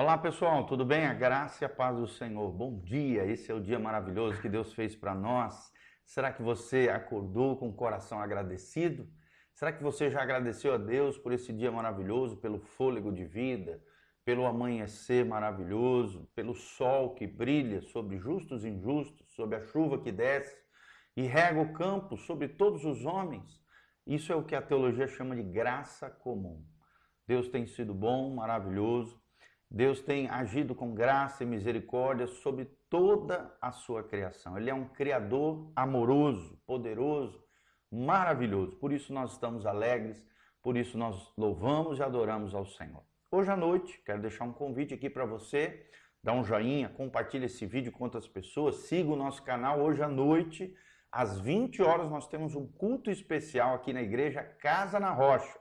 Olá pessoal, tudo bem? A graça e a paz do Senhor. Bom dia, esse é o dia maravilhoso que Deus fez para nós. Será que você acordou com o coração agradecido? Será que você já agradeceu a Deus por esse dia maravilhoso, pelo fôlego de vida, pelo amanhecer maravilhoso, pelo sol que brilha sobre justos e injustos, sobre a chuva que desce e rega o campo sobre todos os homens? Isso é o que a teologia chama de graça comum. Deus tem sido bom, maravilhoso Deus tem agido com graça e misericórdia sobre toda a sua criação. Ele é um criador amoroso, poderoso, maravilhoso. Por isso nós estamos alegres, por isso nós louvamos e adoramos ao Senhor. Hoje à noite, quero deixar um convite aqui para você. Dá um joinha, compartilhe esse vídeo com outras pessoas, siga o nosso canal. Hoje à noite, às 20 horas, nós temos um culto especial aqui na igreja Casa na Rocha.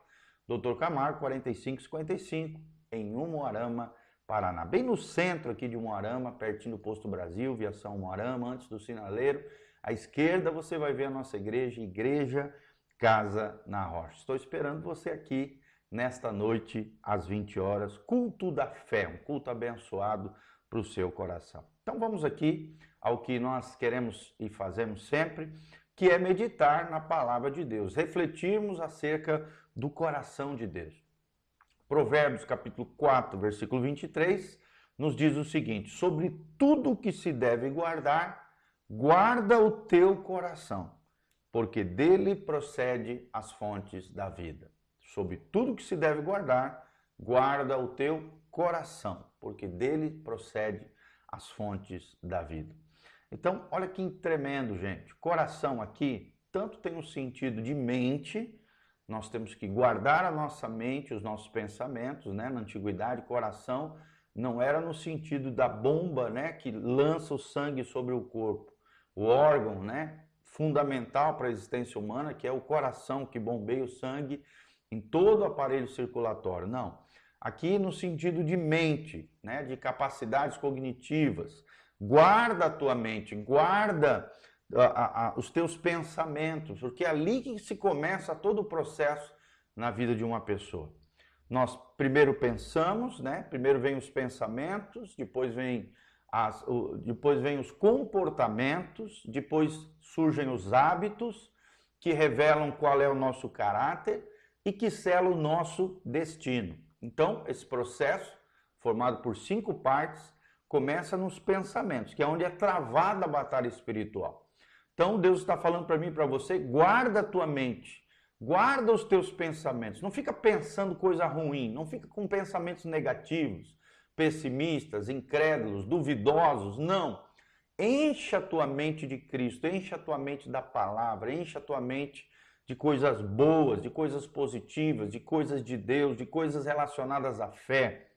Doutor Camargo, 4555, em Umuarama, Paraná. Bem no centro aqui de Moarama, pertinho do Posto Brasil, Viação Moarama, antes do sinaleiro. À esquerda você vai ver a nossa igreja, Igreja Casa na Rocha. Estou esperando você aqui nesta noite às 20 horas, culto da fé, um culto abençoado para o seu coração. Então vamos aqui ao que nós queremos e fazemos sempre, que é meditar na palavra de Deus, refletirmos acerca do coração de Deus. Provérbios capítulo 4, versículo 23, nos diz o seguinte: Sobre tudo que se deve guardar, guarda o teu coração, porque dele procede as fontes da vida. Sobre tudo que se deve guardar, guarda o teu coração, porque dele procede as fontes da vida. Então, olha que tremendo, gente. Coração aqui tanto tem o sentido de mente, nós temos que guardar a nossa mente, os nossos pensamentos, né? Na antiguidade, coração não era no sentido da bomba, né, que lança o sangue sobre o corpo. O órgão, né, fundamental para a existência humana, que é o coração que bombeia o sangue em todo o aparelho circulatório. Não. Aqui no sentido de mente, né, de capacidades cognitivas. Guarda a tua mente, guarda a, a, os teus pensamentos, porque é ali que se começa todo o processo na vida de uma pessoa. Nós primeiro pensamos, né? Primeiro vem os pensamentos, depois vem as, o, depois vem os comportamentos, depois surgem os hábitos que revelam qual é o nosso caráter e que selam o nosso destino. Então, esse processo, formado por cinco partes, começa nos pensamentos, que é onde é travada a batalha espiritual. Então Deus está falando para mim e para você, guarda a tua mente, guarda os teus pensamentos. Não fica pensando coisa ruim, não fica com pensamentos negativos, pessimistas, incrédulos, duvidosos, não. Encha a tua mente de Cristo, encha a tua mente da palavra, encha a tua mente de coisas boas, de coisas positivas, de coisas de Deus, de coisas relacionadas à fé.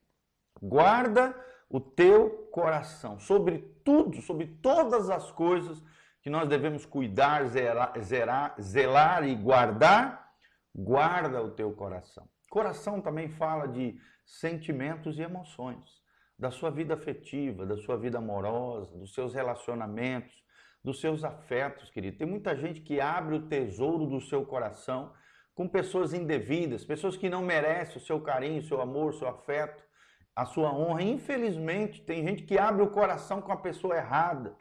Guarda o teu coração sobre tudo, sobre todas as coisas que nós devemos cuidar, zelar, zerar, zelar e guardar, guarda o teu coração. Coração também fala de sentimentos e emoções, da sua vida afetiva, da sua vida amorosa, dos seus relacionamentos, dos seus afetos, querido. Tem muita gente que abre o tesouro do seu coração com pessoas indevidas, pessoas que não merecem o seu carinho, o seu amor, o seu afeto, a sua honra. Infelizmente, tem gente que abre o coração com a pessoa errada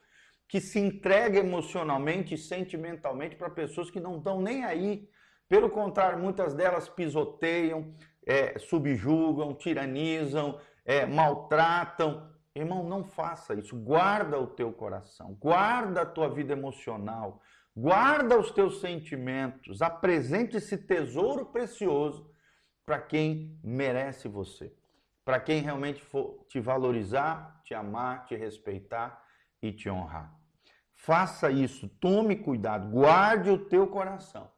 que se entrega emocionalmente e sentimentalmente para pessoas que não estão nem aí. Pelo contrário, muitas delas pisoteiam, é, subjugam, tiranizam, é, maltratam. Irmão, não faça isso. Guarda o teu coração, guarda a tua vida emocional, guarda os teus sentimentos, apresente esse tesouro precioso para quem merece você, para quem realmente for te valorizar, te amar, te respeitar e te honrar. Faça isso, tome cuidado, guarde o teu coração,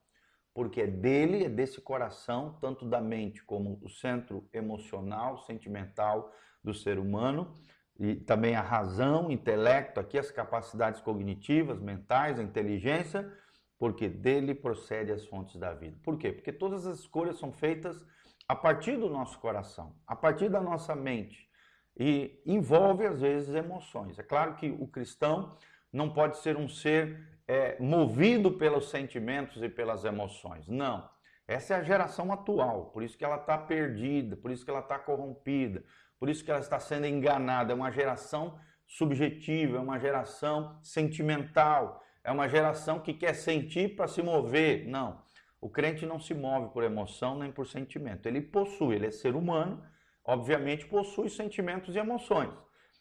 porque é dele, é desse coração, tanto da mente como o centro emocional, sentimental do ser humano, e também a razão, intelecto, aqui as capacidades cognitivas, mentais, a inteligência, porque dele procede as fontes da vida. Por quê? Porque todas as escolhas são feitas a partir do nosso coração, a partir da nossa mente, e envolve às vezes emoções. É claro que o cristão não pode ser um ser é, movido pelos sentimentos e pelas emoções. Não. Essa é a geração atual, por isso que ela está perdida, por isso que ela está corrompida, Por isso que ela está sendo enganada. É uma geração subjetiva, é uma geração sentimental, é uma geração que quer sentir para se mover. Não. O crente não se move por emoção nem por sentimento. Ele possui, ele é ser humano, obviamente possui sentimentos e emoções,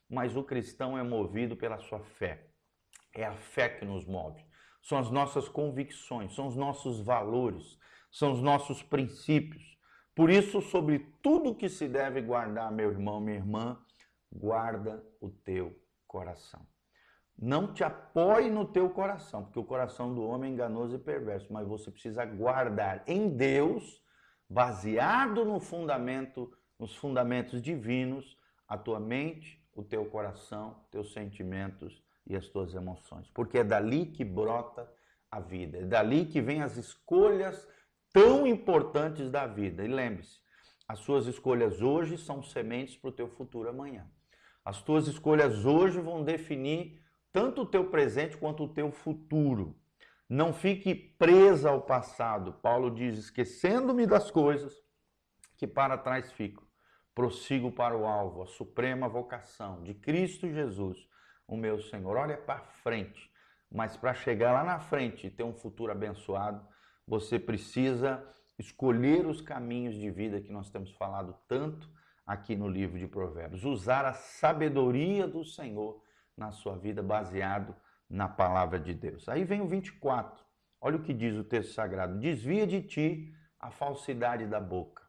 mas o cristão é movido pela sua fé. É a fé que nos move. São as nossas convicções, são os nossos valores, são os nossos princípios. Por isso, sobre tudo que se deve guardar, meu irmão, minha irmã, guarda o teu coração. Não te apoie no teu coração, porque o coração do homem é enganoso e perverso, mas você precisa guardar em Deus, baseado no fundamento, nos fundamentos divinos, a tua mente, o teu coração, teus sentimentos e as tuas emoções, porque é dali que brota a vida, é dali que vem as escolhas tão importantes da vida. E lembre-se, as suas escolhas hoje são sementes para o teu futuro amanhã. As tuas escolhas hoje vão definir tanto o teu presente quanto o teu futuro. Não fique presa ao passado. Paulo diz: esquecendo-me das coisas que para trás ficam, prossigo para o alvo, a suprema vocação de Cristo Jesus, o meu Senhor. Olha para frente, mas para chegar lá na frente e ter um futuro abençoado, você precisa escolher os caminhos de vida que nós temos falado tanto aqui no livro de Provérbios. Usar a sabedoria do Senhor na sua vida baseado na palavra de Deus. Aí vem o 24. Olha o que diz o texto sagrado: Desvia de ti a falsidade da boca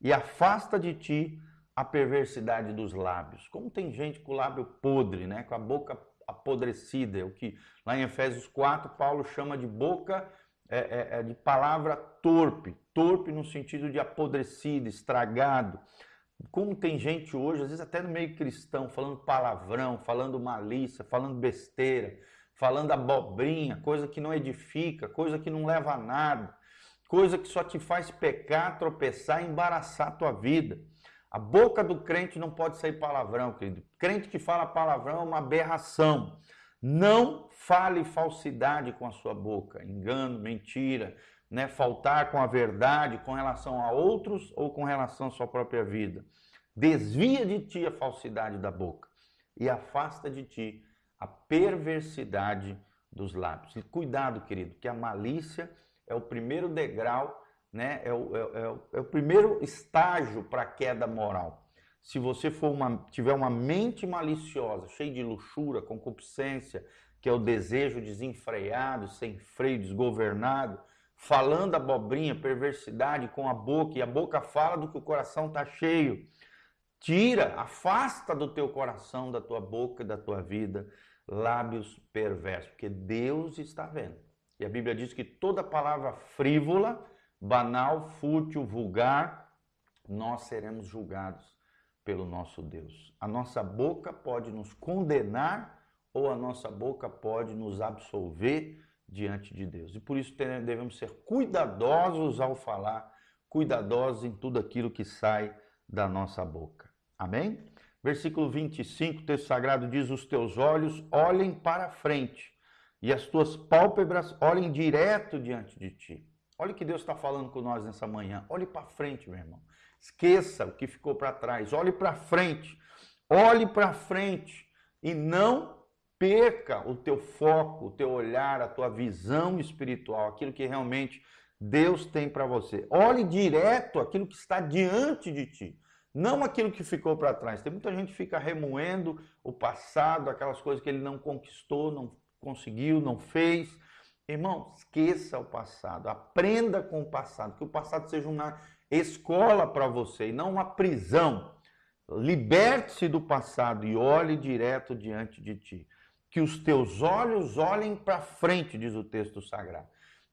e afasta de ti a perversidade dos lábios. Como tem gente com o lábio podre, né? com a boca apodrecida, é o que lá em Efésios 4 Paulo chama de boca é, é, é de palavra torpe, torpe no sentido de apodrecido, estragado. Como tem gente hoje, às vezes até no meio cristão, falando palavrão, falando malícia, falando besteira, falando abobrinha, coisa que não edifica, coisa que não leva a nada, coisa que só te faz pecar, tropeçar e embaraçar a tua vida. A boca do crente não pode sair palavrão, querido. Crente que fala palavrão é uma aberração. Não fale falsidade com a sua boca, engano, mentira, né, faltar com a verdade com relação a outros ou com relação à sua própria vida. Desvia de ti a falsidade da boca e afasta de ti a perversidade dos lábios. E cuidado, querido, que a malícia é o primeiro degrau, né, é, o, é, é o, é o primeiro estágio para a queda moral. Se você for uma, tiver uma mente maliciosa, cheia de luxúria, concupiscência, que é o desejo desenfreado, sem freio, desgovernado, falando abobrinha, perversidade com a boca, e a boca fala do que o coração está cheio. Tira, afasta do teu coração, da tua boca da tua vida lábios perversos, porque Deus está vendo. E a Bíblia diz que toda palavra frívola, banal, fútil, vulgar, nós seremos julgados pelo nosso Deus. A nossa boca pode nos condenar ou a nossa boca pode nos absolver diante de Deus. E por isso devemos ser cuidadosos ao falar, cuidadosos em tudo aquilo que sai da nossa boca. Amém? Versículo 25, o texto sagrado diz: Os teus olhos olhem para frente e as tuas pálpebras olhem direto diante de ti. Olha o que Deus está falando com nós nessa manhã. Olhe para frente, meu irmão. Esqueça o que ficou para trás. Olhe para frente. Olhe para frente e não perca o teu foco, o teu olhar, a tua visão espiritual, aquilo que realmente Deus tem para você. Olhe direto aquilo que está diante de ti, não aquilo que ficou para trás. Tem muita gente que fica remoendo o passado, aquelas coisas que ele não conquistou, não conseguiu, não fez. Irmão, esqueça o passado, aprenda com o passado, que o passado seja uma escola para você e não uma prisão. Liberte-se do passado e olhe direto diante de ti que os teus olhos olhem para frente, diz o texto sagrado.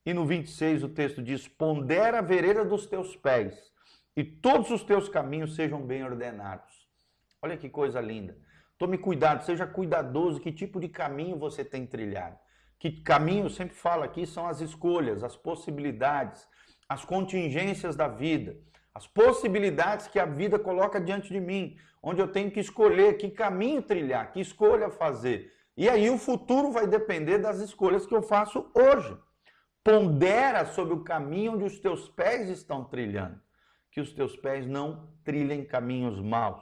E no 26 o texto diz: pondera a vereda dos teus pés, e todos os teus caminhos sejam bem ordenados. Olha que coisa linda. Tome cuidado, seja cuidadoso que tipo de caminho você tem trilhado. Que caminho, eu sempre falo aqui, são as escolhas, as possibilidades, as contingências da vida, as possibilidades que a vida coloca diante de mim, onde eu tenho que escolher que caminho trilhar, que escolha fazer. E aí o futuro vai depender das escolhas que eu faço hoje. Pondera sobre o caminho onde os teus pés estão trilhando, que os teus pés não trilhem caminhos maus.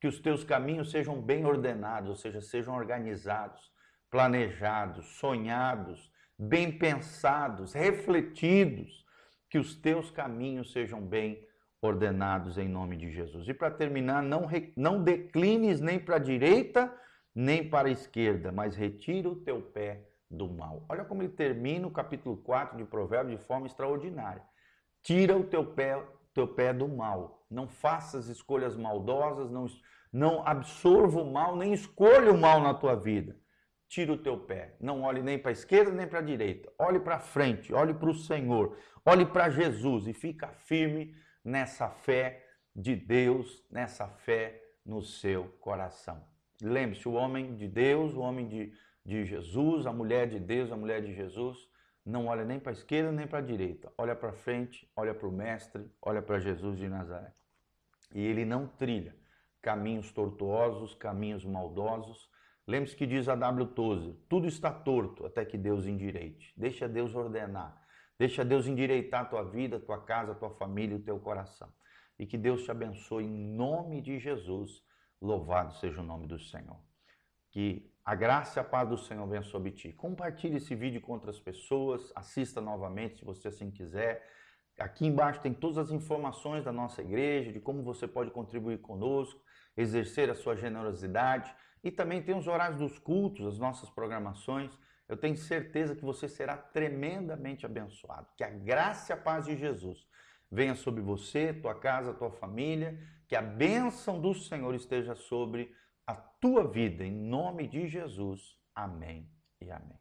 que os teus caminhos sejam bem ordenados, ou seja, sejam organizados, planejados, sonhados, bem pensados, refletidos, que os teus caminhos sejam bem ordenados em nome de Jesus. E para terminar, não, não declines nem para a direita nem para a esquerda, mas retira o teu pé do mal. Olha como ele termina o capítulo 4 de Provérbios de forma extraordinária. Tira o teu pé, teu pé do mal. Não faças escolhas maldosas, não, não absorva o mal, nem escolha o mal na tua vida. Tira o teu pé. Não olhe nem para a esquerda nem para a direita. Olhe para frente, olhe para o Senhor, olhe para Jesus e fica firme nessa fé de Deus, nessa fé no seu coração. Lembre-se, o homem de Deus, o homem de, de Jesus, a mulher de Deus, a mulher de Jesus, não olha nem para a esquerda nem para a direita. Olha para frente, olha para o Mestre, olha para Jesus de Nazaré. E ele não trilha caminhos tortuosos, caminhos maldosos. Lembre-se que diz a W. Tozer, tudo está torto até que Deus endireite. Deixa Deus ordenar. Deixa Deus endireitar a tua vida, a tua casa, a tua família, o teu coração. E que Deus te abençoe em nome de Jesus Louvado seja o nome do Senhor. Que a graça e a paz do Senhor venha sobre ti. Compartilhe esse vídeo com outras pessoas, assista novamente se você assim quiser. Aqui embaixo tem todas as informações da nossa igreja, de como você pode contribuir conosco, exercer a sua generosidade e também tem os horários dos cultos, as nossas programações. Eu tenho certeza que você será tremendamente abençoado. Que a graça e a paz de Jesus venha sobre você, tua casa, tua família que a bênção do Senhor esteja sobre a tua vida, em nome de Jesus. Amém e amém.